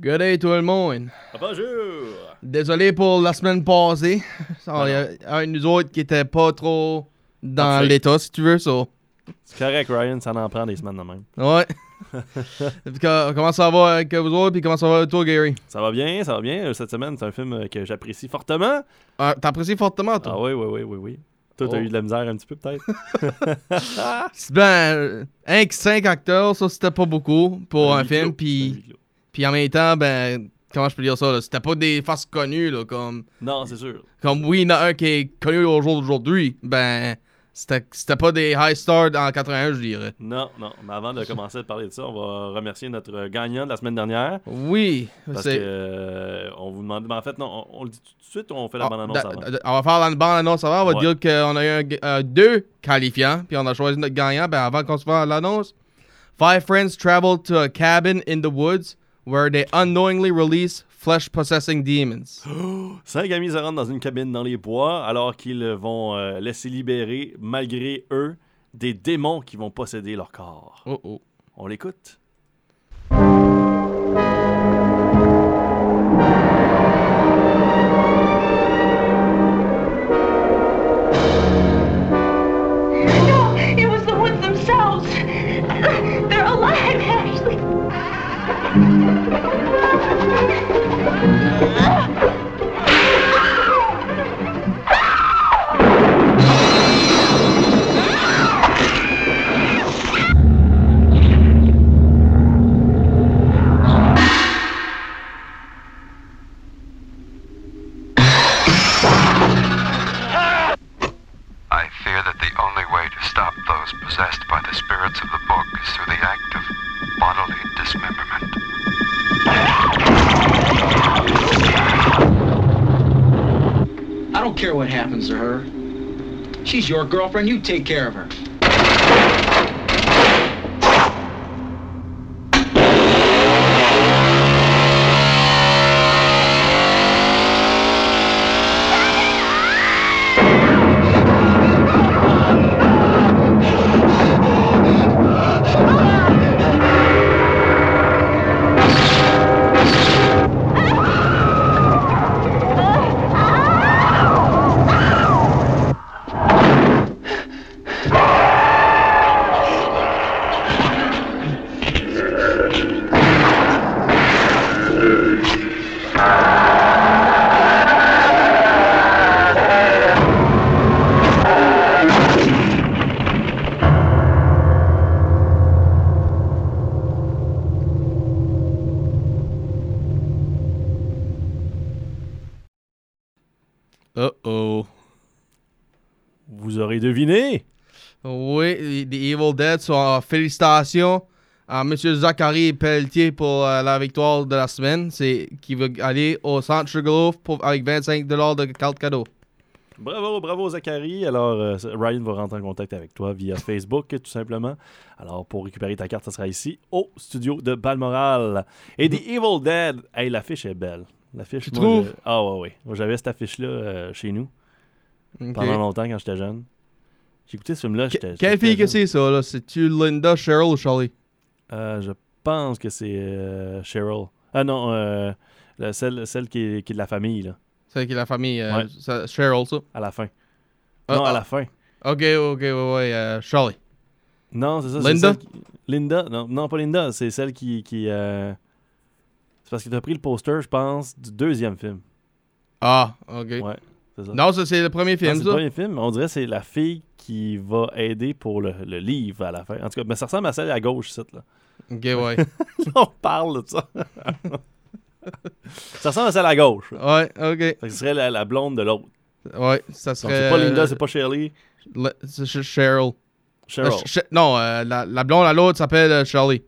Good day tout le monde. Bonjour! Désolé pour la semaine passée. Il y a un de nous autres qui était pas trop dans Parfait. l'état, si tu veux. So. C'est correct, Ryan, ça en prend des semaines de même. Ouais. Comment ça va avec vous autres? Puis comment ça va avec toi, Gary? Ça va bien, ça va bien. Euh, Cette semaine, c'est un film euh, que j'apprécie fortement. Ah, T'apprécies fortement, toi? Ah oui, oui, oui, oui, oui. Toi, t'as Oh. eu de la misère un petit peu, peut-être? Ben, euh, un cinq acteurs, ça c'était pas beaucoup pour un, huis film. un Puis. Puis en même temps, ben, comment je peux dire ça? là, C'était pas des faces connues, là, comme. Non, c'est sûr. Comme oui, il y en a un qui est connu au jour d'aujourd'hui. Ben, c'était c'était pas des high stars en 81, je dirais. Non, non. Mais avant de commencer à parler de ça, on va remercier notre gagnant de la semaine dernière. Oui, Parce que euh, on vous demande. Mais en fait, non, on, on le dit tout de suite ou on fait la Ah, bonne annonce da- avant? on va faire la bande annonce avant. On va Ouais. dire qu'on a eu un euh, deux qualifiants, puis on a choisi notre gagnant. Ben, avant qu'on se fasse l'annonce, five friends traveled to a cabin in the woods where they unknowingly release flesh possessing demons. Cinq amis se rendent dans une cabine dans les bois alors qu'ils vont euh, laisser libérer, malgré eux, des démons qui vont posséder leur corps. Oh oh. On l'écoute? Possessed by the spirits of the book is through the act of bodily dismemberment. I don't care what happens to her. She's your girlfriend. You take care of her. Deviné? Oui, The Evil Dead, so, euh, félicitations à M. Zachary Pelletier pour euh, la victoire de la semaine. C'est qui va aller au centre Sugarloaf pour, avec 25 de carte cadeau. Bravo, bravo Zachary. Alors, euh, Ryan va rentrer en contact avec toi via Facebook, tout simplement. Alors, pour récupérer ta carte, ça sera ici, au studio de Balmoral. Et The Evil Dead, hey, l'affiche est belle. L'affiche, Tu moi, trouves? je- Ah ouais, ouais. J'avais cette affiche-là euh, chez nous pendant longtemps quand j'étais jeune. J'ai écouté ce film-là. Quelle fille que c'est ça, là? C'est-tu Linda, Cheryl ou Charlie? Euh, je pense que c'est euh, Cheryl. Ah non, euh, la- celle, celle qui, est, qui est de la famille, là, C'est qui est la famille, euh, Ouais. ça- Cheryl, ça? à la fin. Ah, non, à ah. la fin. Ok, ok, ouais, ouais, Charlie. Non, c'est ça. c'est Linda? celle qui- Linda? Non, non, pas Linda. C'est celle qui. qui C'est parce que tu as pris le poster, je pense, du deuxième film. Ah, ok. Ouais, ça. Non, ça c'est le premier film, c'est le ça. premier film. On dirait que c'est la fille qui va aider pour le, le livre à la fin. En tout cas, mais ça ressemble à celle à gauche, cette, là. Ok, ouais. On parle de ça. ça ressemble à celle à gauche. ouais, ok. Ce serait la, la blonde de l'autre. Ouais, ça serait. c'est pas Linda, euh, c'est pas Shirley. le- c'est Ch- Cheryl. Cheryl. Euh, Ch- non, euh, la, la blonde à l'autre s'appelle euh, Charlie.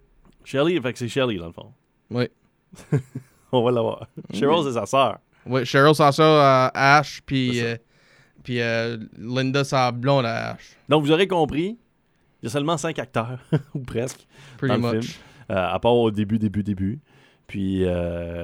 Shirley, fait que c'est Shirley, dans le fond. Oui. On va l'avoir. Cheryl, c'est sa sœur. Oui, Cheryl, c'est ça, Ash, puis C'est ça. euh, puis euh, Linda, la blonde à Ash. Donc, vous aurez compris, il y a seulement cinq acteurs, ou presque, Pretty dans le much. film, euh, à part au début, début, début. Puis,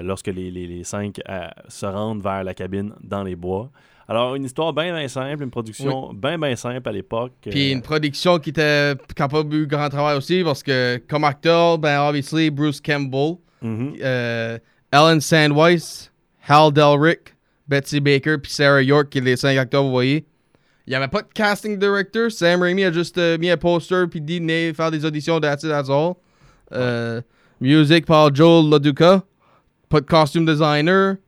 lorsque les, les- les cinq se rendent vers la cabine dans les bois. Alors, une histoire bien, bien simple, une production bien, bien simple à l'époque. Puis une production qui était pas eu grand travail aussi parce que comme acteur, ben obviously Bruce Campbell, euh, Ellen Sandweiss, Hal Delrick, Betsy Baker, puis Sarah York, qui est les cinq acteurs, vous voyez. Il n'y avait pas de casting director. Sam Raimi a juste euh, mis un poster puis dit venez faire des auditions, that's it, that's all. Euh, music par Joel LaDuca. Pas de costume designer.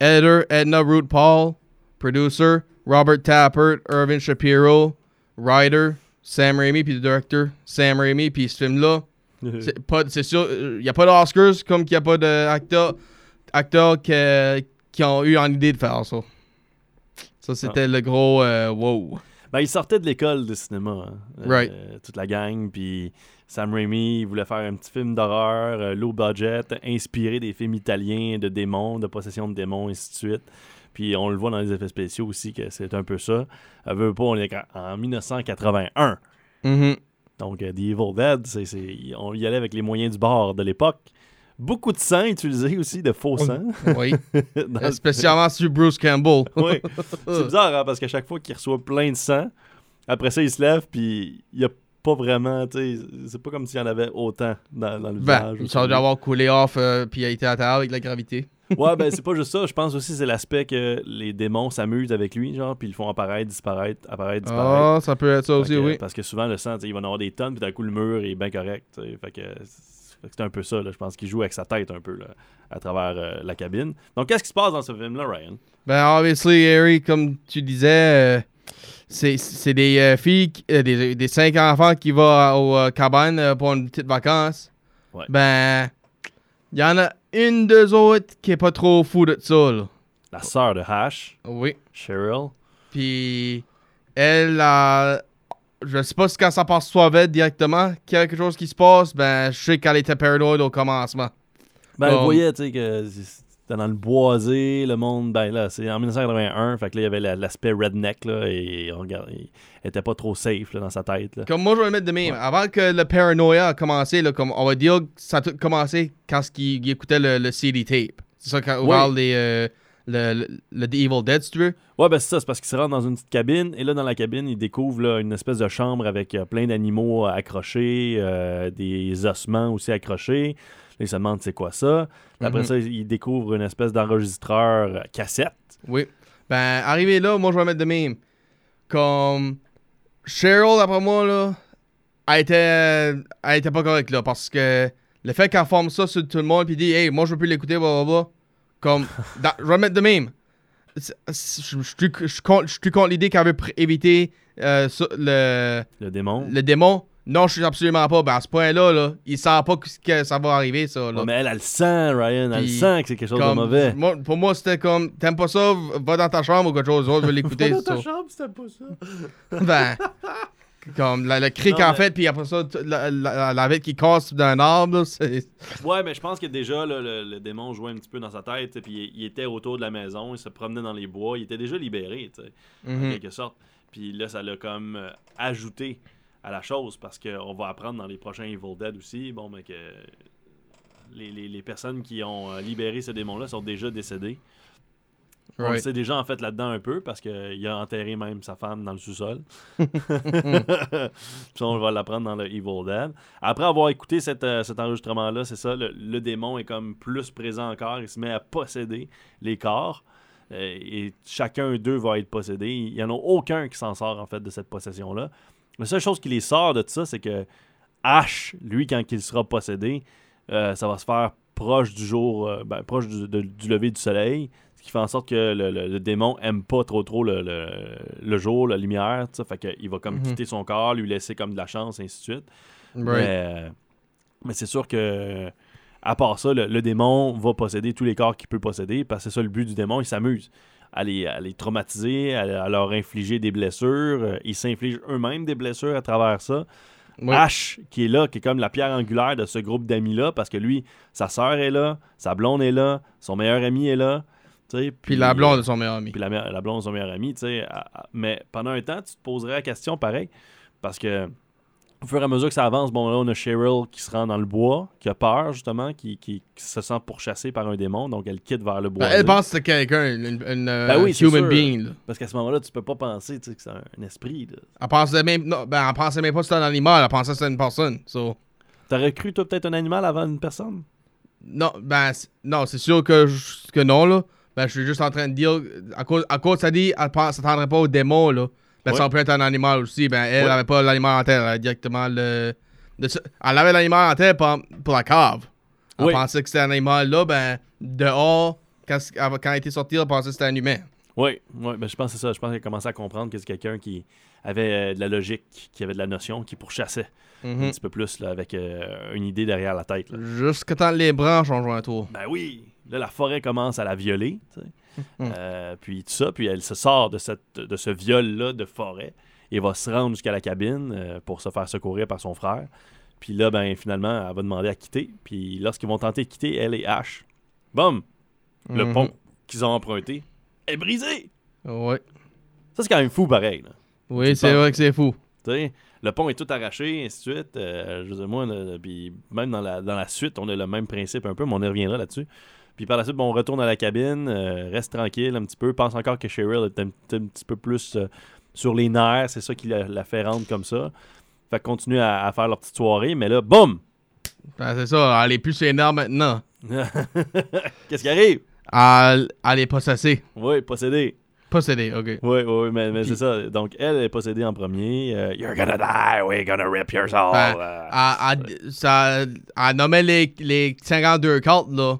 Editor Edna Root Paul. Producer Robert Tappert, Irvin Shapiro. Writer Sam Raimi, puis le directeur Sam Raimi, puis ce film-là. C'est sûr, il n'y a pas d'Oscars comme qu'il n'y a pas d'acteurs acteurs que- qui ont eu en idée de faire ça. Ça, c'était le gros euh, wow. Ben, il sortait de l'école de cinéma. hein. Euh, Right. toute la gang. Puis Sam Raimi voulait faire un petit film d'horreur, euh, low budget, inspiré des films italiens de démons, de possession de démons, et ainsi de suite. Puis on le voit dans les effets spéciaux aussi que c'est un peu ça. Elle veut pas, on est en 1981. Mhm. Donc, euh, The Evil Dead, c'est- on y allait avec les moyens du bord de l'époque. Beaucoup de sang utilisé aussi, de faux sang. Oui. dans Spécialement sur Bruce Campbell. Oui. C'est bizarre, hein, parce qu'à chaque fois qu'il reçoit plein de sang, après ça, il se lève, puis il y a pas vraiment, tu sais, c'est pas comme s'il y en avait autant dans, dans le Ben, visage. il semble avoir coulé off euh, puis il a été à terre avec la gravité. Ouais, ben c'est pas juste ça. Je pense aussi que c'est l'aspect que les démons s'amusent avec lui, genre, puis ils le font apparaître, disparaître, apparaître, disparaître. Ah, ça peut être ça Fait aussi, que- oui. Parce que souvent, le sang, il va en avoir des tonnes, puis d'un coup, le mur est bien correct. Fait que c'est un peu ça, là. Je pense qu'il joue avec sa tête un peu, là, à travers euh, la cabine. Donc, qu'est-ce qui se passe dans ce film-là, Ryan? Ben, obviously, Harry, comme tu disais, euh, c'est des euh, filles, des, des cinq enfants qui vont à- au euh, cabane euh, pour une petite vacance. Ouais. Ben, il y en a une d'eux autres qui est pas trop fou de ça, là. La sœur de Hash, Oui. Cheryl? Puis, elle, a. je sais pas si quand ça passe soit directement, qu'il y a quelque chose qui se passe, ben, je sais qu'elle était paranoïde au commencement. Ben, Bon. voyait, tu sais, que c'était dans le boisé, le monde, ben là, c'est en 1981, fait que là, il y avait la- l'aspect redneck, là, et on regarde, il était pas trop safe, là, dans sa tête, là. Comme moi, je vais le mettre de même. Avant que le paranoïa a commencé, là, comme on va dire que ça a tout commencé quand il, il écoutait le, le CD tape. C'est ça quand Oui. des, euh, le, le, le The Evil Dead, si tu veux. Ouais, ben c'est ça, c'est parce qu'il se rend dans une petite cabine, et là, dans la cabine, il découvre là, une espèce de chambre avec euh, plein d'animaux accrochés, euh, des ossements aussi accrochés. Là, il se demande c'est quoi ça? Après Mhm. ça, il découvre une espèce d'enregistreur euh, cassette. Oui. Ben, arrivé là, moi, je vais mettre de même. Comme Cheryl, après moi, là, elle était, elle était pas correcte, là, parce que le fait qu'elle forme ça sur tout le monde, puis dit, hey, moi, je veux plus l'écouter, blablabla. Comme, dans- je vais le mettre de même. Je je suis je contre je contre l'idée qu'elle veut éviter euh, le, Le démon. le démon. Non, je suis absolument pas. Ben, à ce point-là, là, il sait pas que, que ça va arriver, ça. Là. Ouais, mais elle, elle le sent, Ryan. Elle Puis, sent que c'est quelque chose Comme, de mauvais. moi- pour moi, c'était comme, t'aimes pas ça, va dans ta chambre ou quelque chose d'autre, je veux l'écouter. Dans c'est ta ça. chambre, c'était pas ça. Ben, comme la- le cri Non, qu'en mais- fait, puis après ça, la, la, qui casse d'un arbre, là. Ouais, mais je pense que déjà, là, le, le démon jouait un petit peu dans sa tête, puis il, il était autour de la maison, il se promenait dans les bois, il était déjà libéré, tu sais, en Mhm. quelque sorte. Puis là, ça l'a comme euh, ajouté à la chose, parce qu'on va apprendre dans les prochains Evil Dead aussi, bon, mais que les, les- les personnes qui ont euh, libéré ce démon-là sont déjà décédées. On le sait déjà en fait là-dedans un peu parce qu'il a enterré même sa femme dans le sous-sol. Puis on va l'apprendre dans le Evil Dead. Après avoir écouté cet, euh, cet enregistrement-là, c'est ça, le, le démon est comme plus présent encore. Il se met à posséder les corps. Euh, et chacun d'eux va être possédé. Il n'y en a aucun qui s'en sort en fait de cette possession-là. La seule chose qui les sort de ça, c'est que Ash, lui, quand il sera possédé, euh, ça va se faire proche du jour, ben, proche du, de- du lever du soleil, qui fait en sorte que le, le- le démon aime pas trop trop le, le- le jour, la lumière, fait qu'il va comme Mhm. quitter son corps, lui laisser comme de la chance, ainsi de suite. Right. Mais, mais c'est sûr que à part ça, le, le démon va posséder tous les corps qu'il peut posséder, parce que c'est ça le but du démon, il s'amuse à les, à les traumatiser, à, à leur infliger des blessures. Euh, Ils s'infligent eux-mêmes des blessures à travers ça. Ouais. Ash, qui est là, qui est comme la pierre angulaire de ce groupe d'amis-là, parce que lui, sa sœur est là, sa blonde est là, son meilleur ami est là. Puis la blonde de son meilleur ami. puis la, la blonde de son meilleur ami, Mais pendant un temps, tu te poserais la question pareil, parce que au fur et à mesure que ça avance, bon, là, on a Cheryl qui se rend dans le bois, qui a peur, justement, qui, qui- qui se sent pourchassée par un démon, donc elle quitte vers le bois. Ben, elle pense que c'est quelqu'un, une, une, Ben oui, human sûr. being. Là. Parce qu'à ce moment-là, tu peux pas penser que c'est un, esprit. là. Elle pensait même, non, ben, elle pensait même pas que c'était un animal, elle pensait que c'était une personne. So, T'aurais cru, toi, peut-être un animal avant une personne? Non, ben, c'est- non, c'est sûr que, je- que non, là. Ben, je suis juste en train de dire, à cause, à cause ça dit, elle pense- s'attendrait pas au démon, là. Ben, Ouais. ça peut être un animal aussi. Ben, elle Ouais. avait pas l'animal en tête, elle avait directement le. de elle avait l'animal en tête pour, pour la cave. Elle Oui. pensait que c'était un animal là, ben, dehors, quand, quand elle était sortie, elle pensait que c'était un humain. Oui, ouais, ben, je pense que c'est ça. Je pense qu'elle commençait à comprendre que c'est quelqu'un qui avait euh, de la logique, qui avait de la notion, qui pourchassait Mhm. un petit peu plus là, avec euh, une idée derrière la tête. là. Jusqu'à temps que les branches ont joué un tour. Ben oui, là, la forêt commence à la violer. Mhm. Euh, puis tout ça, puis elle se sort de, cette, de ce viol-là de forêt et va se rendre jusqu'à la cabine euh, pour se faire secourir par son frère. Puis là, ben finalement, elle va demander à quitter. Puis lorsqu'ils vont tenter de quitter, elle et Ash, boum, le Mhm. pont qu'ils ont emprunté est brisé. Ouais. Ça, c'est quand même fou pareil. là. Oui, c'est vrai que c'est fou. Tu sais, le pont est tout arraché, et ainsi de suite. Euh, je veux dire, moi, là, puis même dans la, dans la suite, on a le même principe un peu, mais on y reviendra là-dessus. Puis par la suite, bon, on retourne à la cabine, euh, reste tranquille un petit peu. Pense encore que Cheryl est un, petit- un petit peu plus euh, sur les nerfs. C'est ça qui la, la fait rendre comme ça. Fait continue à, à faire leur petite soirée, mais là, boum! Ben, c'est ça, elle est plus sénère maintenant. Qu'est-ce qui arrive? Elle, elle est possédée. Oui, possédé. Possédée, ok. Oui, oui, mais, mais Puis- c'est ça. Donc, elle est possédée en premier. Euh, You're gonna die, we're gonna rip your soul. Ben, Euh, Elle, elle- ça, elle nommait les, les 52 cartes, là.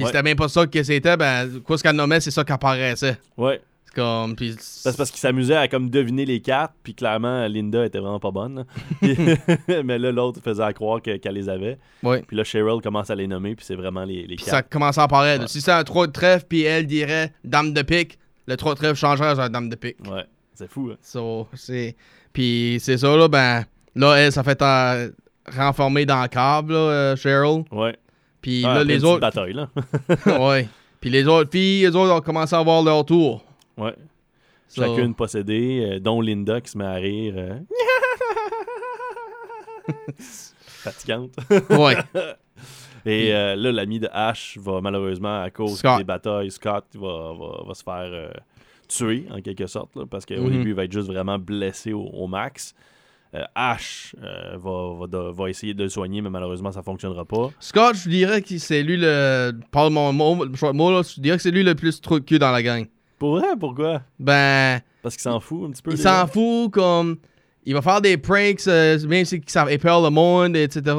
Puis Ouais. c'était même pas ça que c'était, ben, quoi ce qu'elle nommait, c'est ça qui apparaissait. ouais. C'est comme, puis... C'est parce qu'il s'amusait à comme deviner les cartes, puis clairement, Linda était vraiment pas bonne. là. Mais là, l'autre faisait à croire que- qu'elle les avait. Ouais. Puis là, Cheryl commence à les nommer, puis c'est vraiment les, les ça commençait à apparaître. Ouais. Si c'est un 3 de trèfle, puis elle dirait dame de pique, le 3 de trèfle changerait à dame de pique. Ouais, c'est fou. hein. So, c'est... Puis c'est ça, là, ben... Là, elle, ça fait euh, renformer dans le câble, là, euh, Cheryl. Ouais. Puis Ah, là, les autres... bataille, là. ouais. Puis les autres filles, les autres ont commencé à avoir leur tour. ouais. So- Chacune possédée, euh, dont Linda qui se met à rire. euh. Fatigante. Ouais. Et euh, là, l'ami de Ash va malheureusement, à cause Scott. des batailles, Scott va, va- va se faire tuer en quelque sorte, là, parce qu'au Mhm. début, il va être juste vraiment blessé au, au max. Euh, Ash euh, va, va, de- va essayer de le soigner, mais malheureusement, ça fonctionnera pas. Scott, je dirais que c'est lui le. Parle mon mot. Je dirais que c'est lui le plus cul dans la gang. Pour vrai, pourquoi? Ben. Parce qu'il s'en fout un petit peu. Il s'en fout, comme. Il va faire des pranks, euh, même si ça épelle le monde, etc.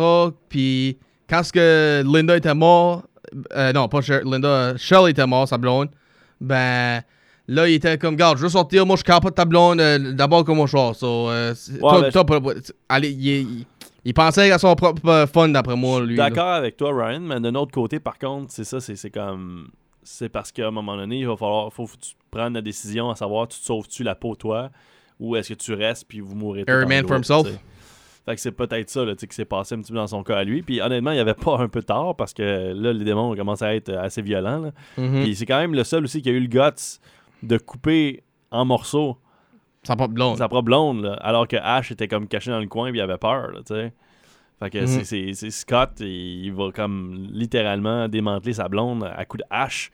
Puis, quand ce que Linda était mort. euh, non, pas Sher- Linda, Shirley était mort, sa blonde. Ben. Là, il était comme, garde, je veux sortir, moi, je de ta blonde, euh, d'abord je sors. So, euh, toi- toi, allez, il, il- il pensait à son propre euh, fun, d'après moi, lui. D'accord avec toi, Ryan, mais d'un autre côté, par contre, c'est ça, c'est comme. C'est parce qu'à un moment donné, il va falloir faut prennes la décision à savoir tu te sauves-tu la peau, toi, ou est-ce que tu restes puis vous mourrez en man for himself. Fait que c'est peut-être ça là, qui s'est passé un petit peu dans son cas à lui. Puis honnêtement, il n'y avait pas un peu tard parce que là, les démons ont commencé à être assez violents. là. Mhm. Puis c'est quand même le seul aussi qui a eu le guts de couper en morceaux Sa propre blonde. sa propre blonde, là, alors que Ash était comme caché dans le coin et il avait peur, tu sais. Fait que c'est- c'est c'est Scott, il, va comme littéralement démanteler sa blonde à coup de hache.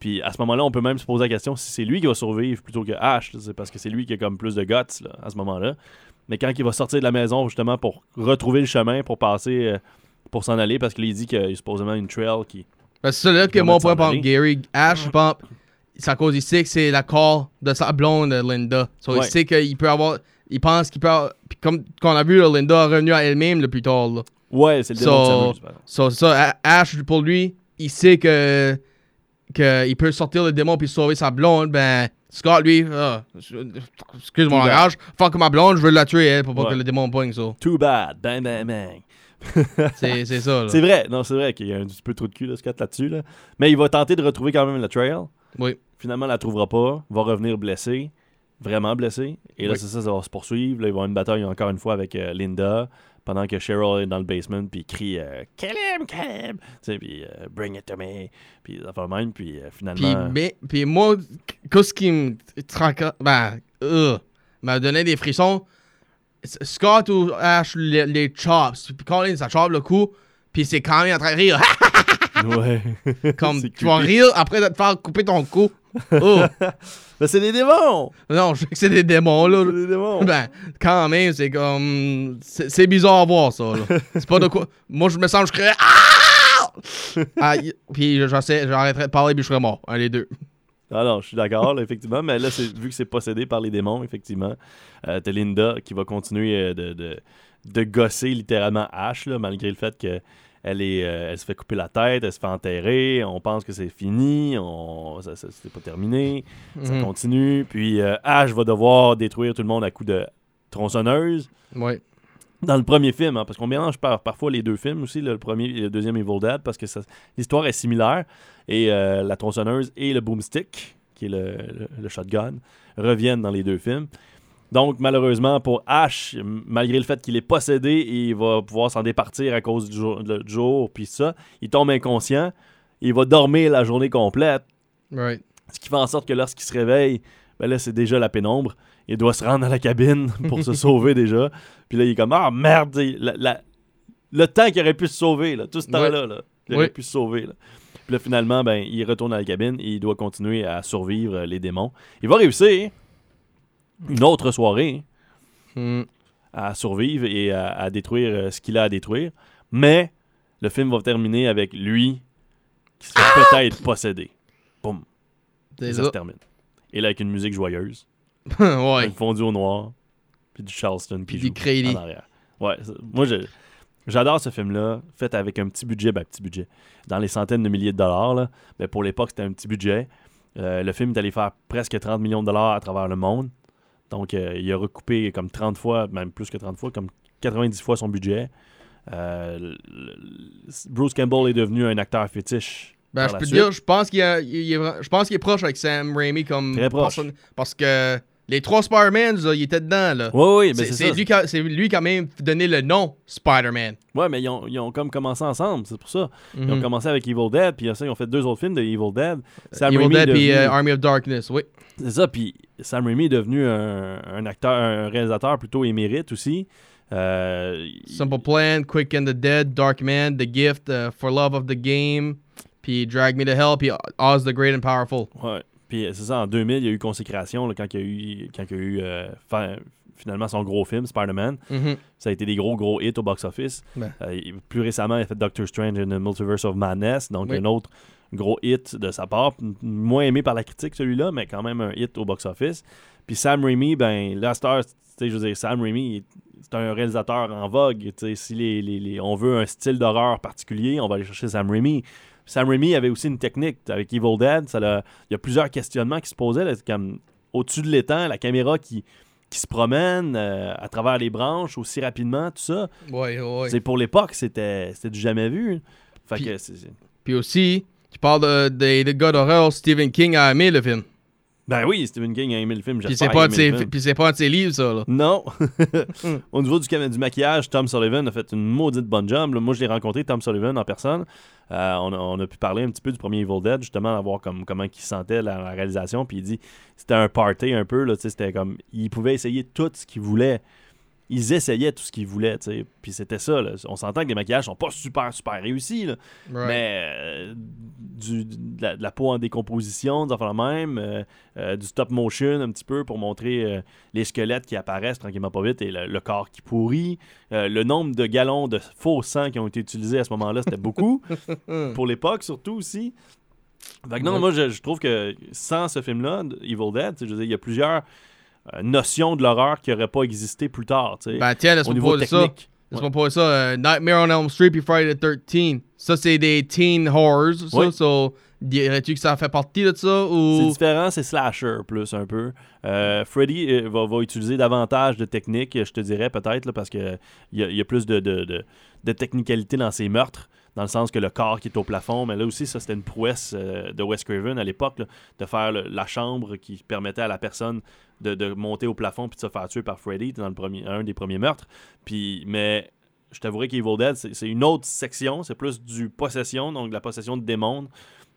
Puis à ce moment-là, on peut même se poser la question si c'est lui qui va survivre plutôt que Ash, c'est parce que c'est lui qui a comme plus de guts là, à ce moment-là. Mais quand il va sortir de la maison justement pour retrouver le chemin, pour passer, euh, pour s'en aller, parce qu'il dit qu'il y a supposément une trail qui... Que c'est là que s'en par aller. Gary Ash, c'est à cause il sait que c'est la de sa blonde, Linda. So, Ouais. Il sait qu'il peut avoir. Il pense qu'il peut avoir. Comme qu'on a vu, là, Linda est revenue à elle-même le plus tard. Là. Ouais, c'est le démon So, exemple. so, ça, Ash, pour lui, il sait que. qu'il peut sortir le démon puis sauver sa blonde. Ben, Scott, lui, ah, excuse mon langage, fuck ma blonde, je veux la tuer, elle, pour pas Ouais. que le démon pogne. So. Too bad, bang bang bang. C'est ça. C'est vrai, non, c'est vrai qu'il y a un petit peu trop de cul, là, Scott, là-dessus. Là. Mais il va tenter de retrouver quand même la trail. Oui. Finalement, il la trouvera pas. Va revenir blessé. Vraiment blessé. Et là, Oui. c'est ça, ça va se poursuivre. Là, il va y avoir une bataille encore une fois avec euh, Linda. Pendant que Cheryl est dans le basement, puis crie euh, Kill him, kill him! Tu sais, puis euh, Bring it to me! Puis ça fait même, puis euh, Puis, finalement. puis moi, qu'est-ce qui me tranca- ben, m'a donné des frissons, Scott ou Ash, les, les chops. Puis Colin, ça chope le coup, puis c'est quand même en train de rire. Ouais. Comme, tu vas creepy. rire après de te faire couper ton cou. Oh. Mais c'est des démons! non, je sais que c'est des démons, là. C'est des démons! Ben, quand même, c'est comme. C'est bizarre à voir, ça, là. C'est pas de quoi. Moi, je me sens, je crie. Ah! Ah, y- puis j'arrêterai de parler puis je serais mort. Un des deux. Ah non, je suis d'accord, là, effectivement. Mais là, vu que c'est possédé par les démons, effectivement, euh, t'as Linda qui va continuer euh, de, de, de gosser littéralement Ash, là, malgré le fait que elle, est, euh, elle se fait couper la tête, elle se fait enterrer, on pense que c'est fini, on, ça, ça- c'est pas terminé, ça Mhm. continue. Puis euh, Ash va devoir détruire tout le monde à coups de tronçonneuse. Ouais. Dans le premier film, hein, parce qu'on mélange par- parfois les deux films aussi, là, le premier et le deuxième Evil Dead, parce que l'histoire est similaire. Et euh, la tronçonneuse et le boomstick, qui est le, le- le shotgun, reviennent dans les deux films. Donc, malheureusement, pour Ash, malgré le fait qu'il est possédé, il va pouvoir s'en départir à cause du jour, le jour puis ça, il tombe inconscient. Il va dormir la journée complète, Right. ce qui fait en sorte que lorsqu'il se réveille, ben là, c'est déjà la pénombre. Il doit se rendre à la cabine pour se sauver déjà. Puis là, il est comme Ah merde, la- la- le temps qu'il aurait pu se sauver, là, tout ce temps-là, là, il aurait pu se sauver. Là. Puis là, finalement, ben, il retourne à la cabine et il doit continuer à survivre euh, les démons. Il va réussir une autre soirée Hmm. à survivre et à, à détruire euh, ce qu'il a à détruire. Mais le film va terminer avec lui qui se fait peut-être posséder. Boum. Et ça se termine. Et là, avec une musique joyeuse, ouais. une fondue au noir, puis du Charleston Puis joue du en arrière. Ouais, moi, j'adore ce film-là, fait avec un petit budget, ben, petit budget, dans les centaines de milliers de dollars. Là. Mais pour l'époque, c'était un petit budget. Euh, le film est allé faire presque 30 millions de dollars à travers le monde. Donc, euh, il a recoupé comme 30 fois, même plus que 30 fois, comme 90 fois son budget. Euh, Bruce Campbell est devenu un acteur fétiche. Ben, je peux te dire, pense qu'il est je pense qu'il est proche avec Sam Raimi comme Très proche. personne. Parce que les trois Spider-Man, là, il était dedans, là. Oui, oui, mais c'est lui, qui a- c'est lui qui a même donné le nom Spider-Man. Ouais, mais ils ont, ils ont comme commencé ensemble, c'est pour ça. Ils ont Mhm. commencé avec Evil Dead, puis ça, ils ont fait deux autres films de Evil Dead. Sam Evil Raimi Dead puis devenu- euh, Army of Darkness, oui. C'est ça, puis Sam Raimi est devenu un, un acteur, un réalisateur plutôt émérite aussi. Euh, Simple Plan, Quick and the Dead, Dark Man, The Gift, uh, For Love of the Game, puis Drag Me to Hell, puis Oz the Great and Powerful. Ouais. Puis c'est ça, en 2000, il y a eu Consécration, là, quand il y a eu, quand il y a eu euh, fin- finalement son gros film, Spider-Man. Mhm. Ça a été des gros, gros hits au box-office. Ben. Euh, plus récemment, il a fait Doctor Strange and the Multiverse of Madness, donc Oui. un autre gros hit de sa part. Moins aimé par la critique, celui-là, mais quand même un hit au box-office. Puis Sam Raimi, ben, là, sais, je veux dire, Sam Raimi, c'est un réalisateur en vogue. Si les, les- les- on veut un style d'horreur particulier, on va aller chercher Sam Raimi. Sam Raimi avait aussi une technique avec Evil Dead. Ça il y a plusieurs questionnements qui se posaient. là, comme au-dessus de l'étang, la caméra qui, qui se promène euh, à travers les branches aussi rapidement, tout ça. Ouais, ouais. C'est pour l'époque, c'était c'était du jamais vu. Fait Puis- que c'est- c'est- Puis aussi, tu parles de, de, de gars d'horreur, Stephen King a aimé le film. Ben oui, Stephen King a aimé le film. Puis c'est pas, pas un de ses livres, ça, là. Non. Au niveau du, du maquillage, Tom Sullivan a fait une maudite bonne job. là. Moi, je l'ai rencontré, Tom Sullivan, en personne. Euh, on, a, on a pu parler un petit peu du premier Evil Dead, justement, à voir comme, comment il se sentait la, la réalisation. Puis il dit c'était un party un peu. C'était comme il pouvait essayer tout ce qu'il voulait. Ils essayaient tout ce qu'ils voulaient. tu sais. Puis c'était ça. là. On s'entend que les maquillages sont pas super, super réussis. là. Right. Mais euh, du, de, la, de la peau en décomposition, des affaires même, euh, euh, du stop motion un petit peu pour montrer les squelettes qui apparaissent tranquillement pas vite et le, le corps qui pourrit. Le nombre de gallons de faux sang qui ont été utilisés à ce moment-là, c'était beaucoup. pour l'époque, surtout aussi. Fait que non, Ouais. moi, je, je trouve que sans ce film-là, Evil Dead, je veux dire, il y a plusieurs euh, notions de l'horreur qui n'auraient pas existé plus tard. Ben tiens, laisse-moi niveau pas ça. technique. Laisse-moi pas ça. euh, Nightmare on Elm Street puis Friday the 13 Ça, c'est des teen horrors, ça. Oui. So, dirais-tu que ça fait partie de ça C'est ou... différent, c'est slasher plus un peu. Euh, Freddy euh, va, va utiliser davantage de techniques, je te dirais peut-être, parce qu'il y y a plus de, de, de, de technicalité dans ses meurtres, dans le sens que le corps qui est au plafond, mais là aussi, ça c'était une prouesse euh, de Wes Craven à l'époque, de faire le- la chambre qui permettait à la personne de, de monter au plafond puis de se faire tuer par Freddy dans le premier, un des premiers meurtres. Puis, mais je t'avouerais qu'Evil Dead, c'est une autre section, c'est plus du possession, donc de la possession de démons.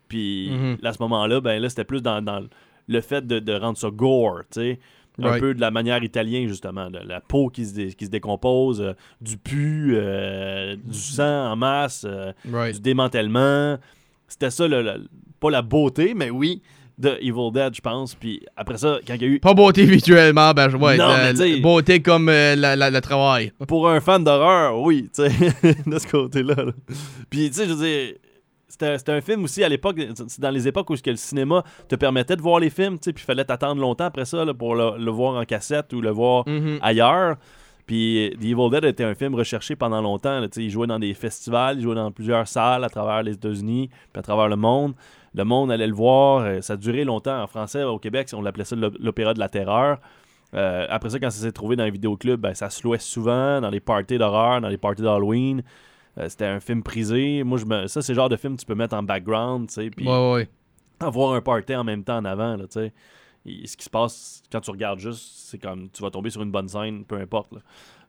Puis Mhm. à ce moment-là, ben là, c'était plus dans, dans le fait de, de rendre ça gore, tu sais. Un Right. peu de la manière italienne, justement. de la peau qui se, dé- qui se décompose, euh, du pu, euh, du sang en masse, euh, Right. du démantèlement. C'était ça, le- le- pas la beauté, mais oui, de Evil Dead, je pense. Puis après ça, quand il y a eu. Pas beauté visuellement, ben ouais. Non, la- mais beauté comme euh, la- la- le travail. Pour un fan d'horreur, oui, tu sais, de ce côté-là. là. Puis, tu sais, je veux dire, c'était un film aussi à l'époque, dans les époques où le cinéma te permettait de voir les films, tu sais, puis il fallait t'attendre longtemps après ça là, pour le, le voir en cassette ou le voir Mhm. ailleurs. Puis The Evil Dead était un film recherché pendant longtemps. là, tu sais, il jouait dans des festivals, il jouait dans plusieurs salles à travers les États-Unis, puis à travers le monde. Le monde allait le voir. euh, Ça a duré longtemps. En français, au Québec, on l'appelait ça l'op- l'opéra de la terreur. Euh, après ça, quand ça s'est trouvé dans les vidéoclubs, ben, ça se louait souvent dans les parties d'horreur, dans les parties d'Halloween. Euh, C'était un film prisé. Moi, je me... ça, c'est le genre de film que tu peux mettre en background, tu sais, puis Ouais, ouais. avoir un party en même temps en avant, là, tu sais. Et ce qui se passe quand tu regardes juste, c'est comme tu vas tomber sur une bonne scène, peu importe. là.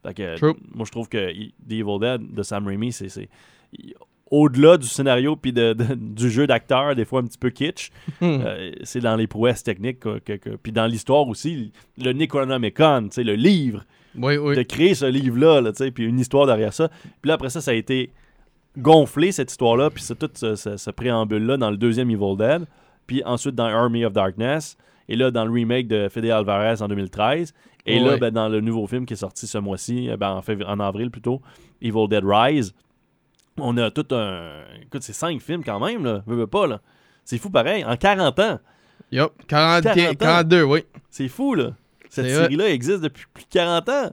Fait que, True. moi, je trouve que i- The Evil Dead de Sam Raimi, c'est. Au-delà du scénario puis de, de- du jeu d'acteur, des fois un petit peu kitsch, Hmm. euh, c'est dans les prouesses techniques. que- que- que- puis dans l'histoire aussi, le Necronomicon, le livre, Oui, oui. de créer ce livre-là, là, puis une histoire derrière ça. Puis là, après ça, ça a été gonflé, cette histoire-là, puis c'est tout ce, ce- ce préambule-là dans le deuxième Evil Dead, puis ensuite dans Army of Darkness, et là, dans le remake de Fede Alvarez en 2013, et là, ben, dans le nouveau film qui est sorti ce mois-ci, euh, ben, en, fév- en avril plutôt, Evil Dead Rise, on a tout un... Écoute, c'est cinq films quand même, là, veux, veux pas, là. C'est fou pareil, en 40 ans. Yup. 40, 40 ans. 42, oui. C'est fou, là. Cette série-là existe depuis plus de 40 ans.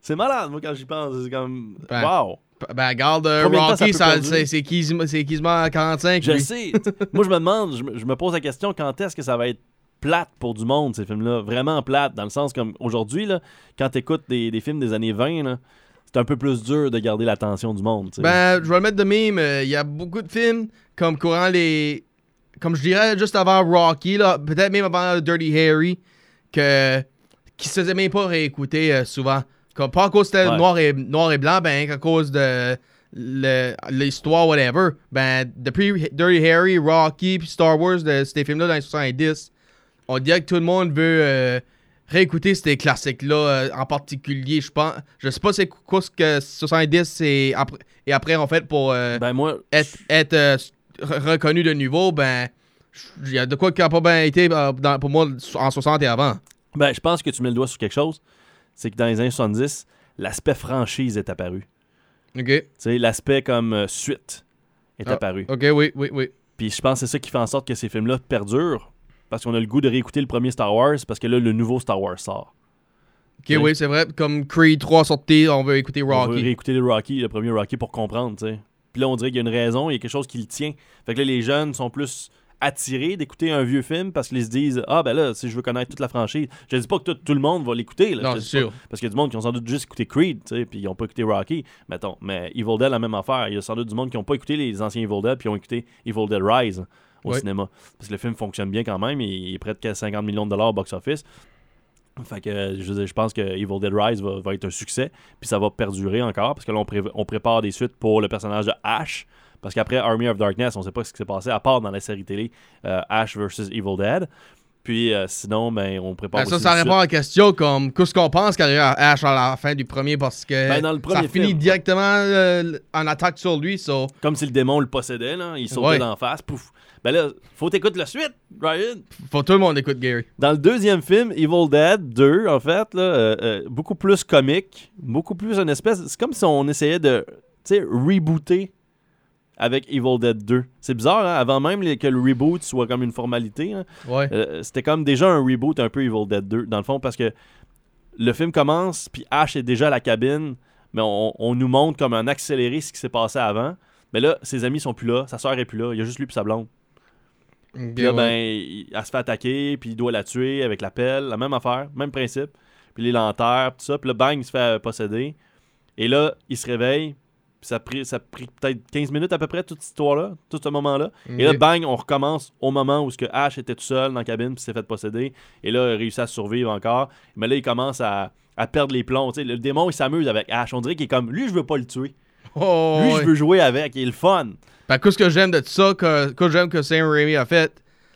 C'est malade, moi, quand j'y pense. C'est comme. Ben, Wow! Ben, regarde, euh, Rocky, c'est quasiment, c'est quasiment 45. Je lui? sais. moi, je me demande, je me, je me pose la question quand est-ce que ça va être plate pour du monde, ces films-là? Vraiment plate, dans le sens comme aujourd'hui, là, quand tu écoutes des, des films des années 20, là, c'est un peu plus dur de garder l'attention du monde. Ben, je vais le mettre de même. euh, Il y a beaucoup de films comme courant les. Comme je dirais juste avant Rocky, là, peut-être même avant Dirty Harry, que, qui se faisaient même pas réécouter euh, souvent. Comme, pas à cause que c'était Ouais. noir, et, noir et blanc, ben à cause de l'histoire, whatever. Ben, depuis Dirty Harry, Rocky, puis Star Wars, de ces films-là dans les 70, on dirait que tout le monde veut euh, réécouter ces classiques-là euh, en particulier. Je pense, je sais pas c'est quoi ce que 70 et après, et après en fait pour euh, Ben, moi, être, être euh, re- reconnu de nouveau, ben il y a de quoi qui a pas bien été dans- pour moi en 60 et avant. ben, je pense que tu mets le doigt sur quelque chose. C'est que dans les années 70, l'aspect franchise est apparu. Ok. Tu l'aspect comme suite est Ah, apparu. Ok, oui, oui, oui. Puis je pense que c'est ça qui fait en sorte que ces films-là perdurent. Parce qu'on a le goût de réécouter le premier Star Wars, parce que là, le nouveau Star Wars sort. Ok, Oui. oui, c'est vrai. Comme Creed 3 sorti, on veut écouter On veut Rocky. réécouter le Rocky, le premier Rocky, pour comprendre, tu sais. Puis là, on dirait qu'il y a une raison, il y a quelque chose qui le tient. Fait que là, les jeunes sont plus attirés d'écouter un vieux film parce qu'ils se disent Ah, ben là, si je veux connaître toute la franchise, je dis pas que tout, tout le monde va l'écouter. là. Non, c'est pas- sûr. Parce qu'il y a du monde qui ont sans doute juste écouté Creed, tu sais, puis ils ont pas écouté Rocky, mettons. Mais Evil Dead, la même affaire. Il y a sans doute du monde qui ont pas écouté les anciens Evil Dead, puis ont écouté Evil Dead Rise au cinéma. Parce que le film fonctionne bien quand même, il est près de 50 millions de dollars au box-office. Fait que je, veux dire, je pense que Evil Dead Rise va, va être un succès, puis ça va perdurer encore, parce que là, on, pré- on prépare des suites pour le personnage de Ash. Parce qu'après Army of Darkness, on sait pas ce qui s'est passé, à part dans la série télé euh, Ash vs Evil Dead. Puis euh, sinon, ben, on prépare Ben, ça, aussi ça répond à la question comme qu'est-ce qu'on pense qu'arrive à Ash à la fin du premier parce que Ben, dans le ça finit directement euh, en attaque sur lui. So. Comme si le démon le possédait, là. il sautait Ouais. d'en face, pouf. Ben là, faut t'écouter la suite, Ryan. Faut tout le monde écoute Gary. Dans le deuxième film, Evil Dead 2, en fait, là, euh, beaucoup plus comique, beaucoup plus une espèce. C'est comme si on essayait de, rebooter avec Evil Dead 2. C'est bizarre, hein? Avant même les- que le reboot soit comme une formalité, hein, Ouais. euh, c'était comme déjà un reboot un peu Evil Dead 2, dans le fond, parce que le film commence, puis Ash est déjà à la cabine, mais on, on nous montre comme un accéléré ce qui s'est passé avant. Mais là, ses amis sont plus là, sa soeur est plus là, il y a juste lui et sa blonde. Ok, Puis là, ouais. ben, il- elle se fait attaquer, puis il doit la tuer avec la pelle, la même affaire, même principe. Puis les lanternes, tout ça. Puis là, bang, il se fait posséder. Et là, il se réveille. Puis ça a pris, ça a pris peut-être 15 minutes à peu près, toute cette histoire-là, tout ce moment-là. Et là, bang, on recommence au moment où ce que Ash était tout seul dans la cabine, puis s'est fait posséder. Et là, il réussit à survivre encore. Mais là, il commence à, à perdre les plombs. Le démon, il s'amuse avec Ash. On dirait qu'il est comme, lui, je veux pas le tuer. Oh, Lui, je veux jouer avec. Il est le fun. Ben, qu'est-ce que j'aime de ça, que, que j'aime que Sam Raimi a fait,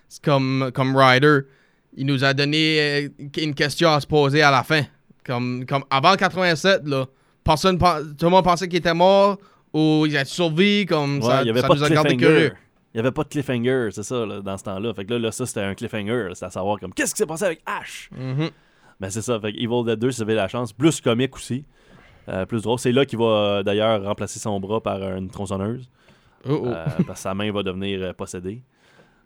c'est comme, comme Ryder, il nous a donné euh, une question à se poser à la fin. Comme, comme avant 87, là, personne, tout le monde pensait qu'il était mort ou il a survécu, comme Ouais, ça, y avait ça pas nous a gardé curieux. Il n'y avait pas de cliffhanger, c'est ça, là, dans ce temps-là. Fait que là, là ça, c'était un cliffhanger. C'était à savoir comme qu'est-ce qui s'est passé avec Ash? Mhm. Ben, c'est ça. Fait que Evil Dead 2, si vous avez la chance, plus comique aussi. Euh, plus drôle. C'est là qu'il va euh, d'ailleurs remplacer son bras par une tronçonneuse. Oh, oh. Euh, parce que sa main va devenir possédée.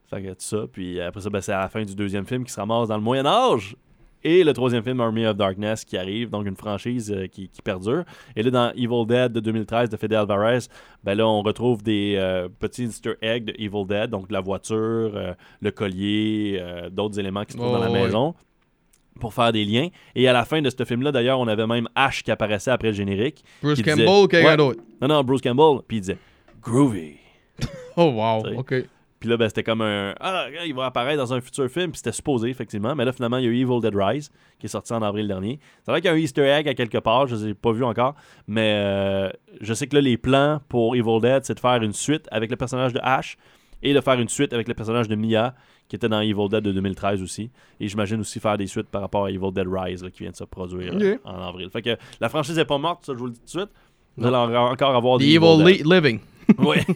Fait que tout ça. Puis après ça, ben, c'est à la fin du deuxième film qui se ramasse dans le Moyen-Âge. Et le troisième film, Army of Darkness, qui arrive, donc une franchise euh, qui, qui perdure. Et là, dans Evil Dead de 2013 de Fede Alvarez, ben là, on retrouve des euh, petits easter eggs de Evil Dead, donc la voiture, euh, le collier, d'autres éléments qui se trouvent Oh, dans la ouais. maison pour faire des liens. Et à la fin de ce film-là, d'ailleurs, on avait même Ash qui apparaissait après le générique. Bruce qui Campbell disait- ou quelqu'un Ouais. d'autre? Non, non, Bruce Campbell. Puis il disait Groovy. Oh, wow. OK. Puis là, ben, c'était comme un. Ah, il va apparaître dans un futur film. Puis c'était supposé, effectivement. Mais là, finalement, il y a eu Evil Dead Rise, qui est sorti en avril dernier. C'est vrai qu'il y a un Easter egg à quelque part. Je ne les ai pas vu encore. Mais euh, je sais que là, les plans pour Evil Dead, c'est de faire une suite avec le personnage de Ash et de faire une suite avec le personnage de Mia, qui était dans Evil Dead de 2013 aussi. Et j'imagine aussi faire des suites par rapport à Evil Dead Rise, là, qui vient de se produire euh, en avril. Fait que la franchise n'est pas morte, ça, je vous le dis tout de suite. Vous allez en- encore avoir The des Evil Dead. li- Living. Ouais,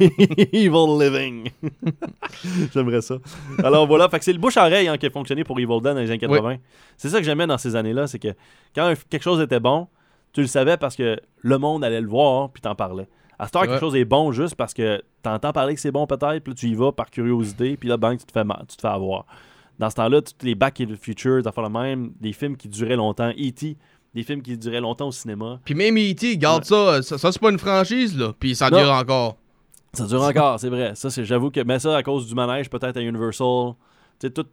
Evil Living. J'aimerais ça. Alors voilà, fait que c'est le bouche-oreille hein, qui a fonctionné pour Evil Dead dans les années 80. C'est ça que j'aimais dans ces années-là, c'est que quand quelque chose était bon, tu le savais parce que le monde allait le voir puis t'en parlais. À cette heure, C'est quelque chose est bon juste parce que t'entends parler que c'est bon peut-être, puis là, tu y vas par curiosité, puis là, bang, tu te fais, ma- tu te fais avoir. Dans ce temps-là, toutes les Back to the Future, ça fait le même, des films qui duraient longtemps, E.T., des films qui duraient longtemps au cinéma. Puis même E.T., garde ça, ça, ça, c'est pas une franchise, là. Puis ça Non. dure encore. Ça dure encore, c'est vrai. Ça, c'est, j'avoue que, mais ça, à cause du manège, peut-être à Universal, tu sais, tout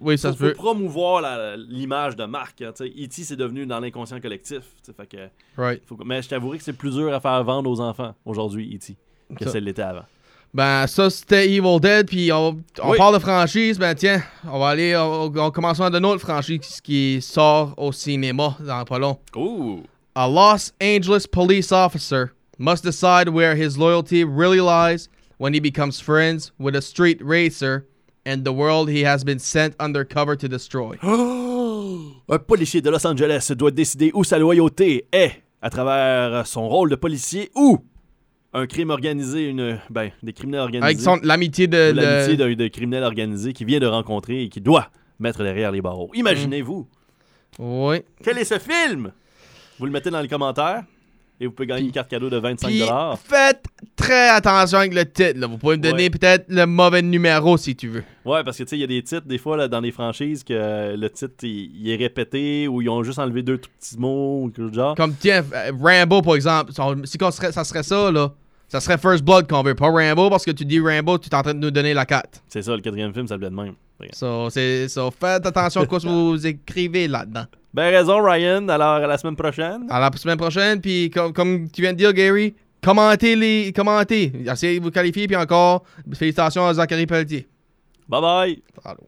oui, ça faut, se peut. promouvoir l'image de marque. hein, tu sais. E.T. c'est devenu dans l'inconscient collectif. Fait que, Right. faut mais je t'avouerai que c'est plus dur à faire vendre aux enfants aujourd'hui, E.T., que ça l'était avant. Ben, ça, c'était Evil Dead. Puis on, on Oui. parle de franchise. Ben, tiens, on va aller. On, on commence d'une autre franchise qui sort au cinéma dans pas long. Ouh! A Los Angeles police officer must decide where his loyalty really lies when he becomes friends with a street racer and the world he has been sent undercover to destroy. Un policier de Los Angeles doit décider où sa loyauté est à travers son rôle de policier ou un crime organisé, une, ben, des criminels organisés. Avec son- l'amitié de. l'amitié de- d'un de criminel organisé qui vient de rencontrer et qui doit mettre derrière les barreaux. Imaginez-vous. Oui. Quel est ce film? Vous le mettez dans les commentaires et vous pouvez gagner une carte cadeau de 25 Puis faites très attention avec le titre. Là. Vous pouvez me donner Ouais. peut-être le mauvais numéro si tu veux. Ouais, parce que tu sais, il y a des titres, des fois, là, dans les franchises, que euh, le titre, il, il est répété ou ils ont juste enlevé deux tout petits mots ou quelque chose genre. Comme tiens, Rambo par exemple. Si ça serait ça, là. Ça serait First Blood qu'on veut, pas Rambo, parce que tu dis Rambo, tu es en train de nous donner la 4. C'est ça, le quatrième film, ça s'appelait de même. So, faites attention à quoi vous écrivez là-dedans. Ben raison, Ryan. Alors, à la semaine prochaine. À la semaine prochaine, puis comme, comme tu viens de dire, Gary, commentez les. Commentez. Essayez de vous qualifier, puis encore, félicitations à Zachary Pelletier. Bye bye. Allô.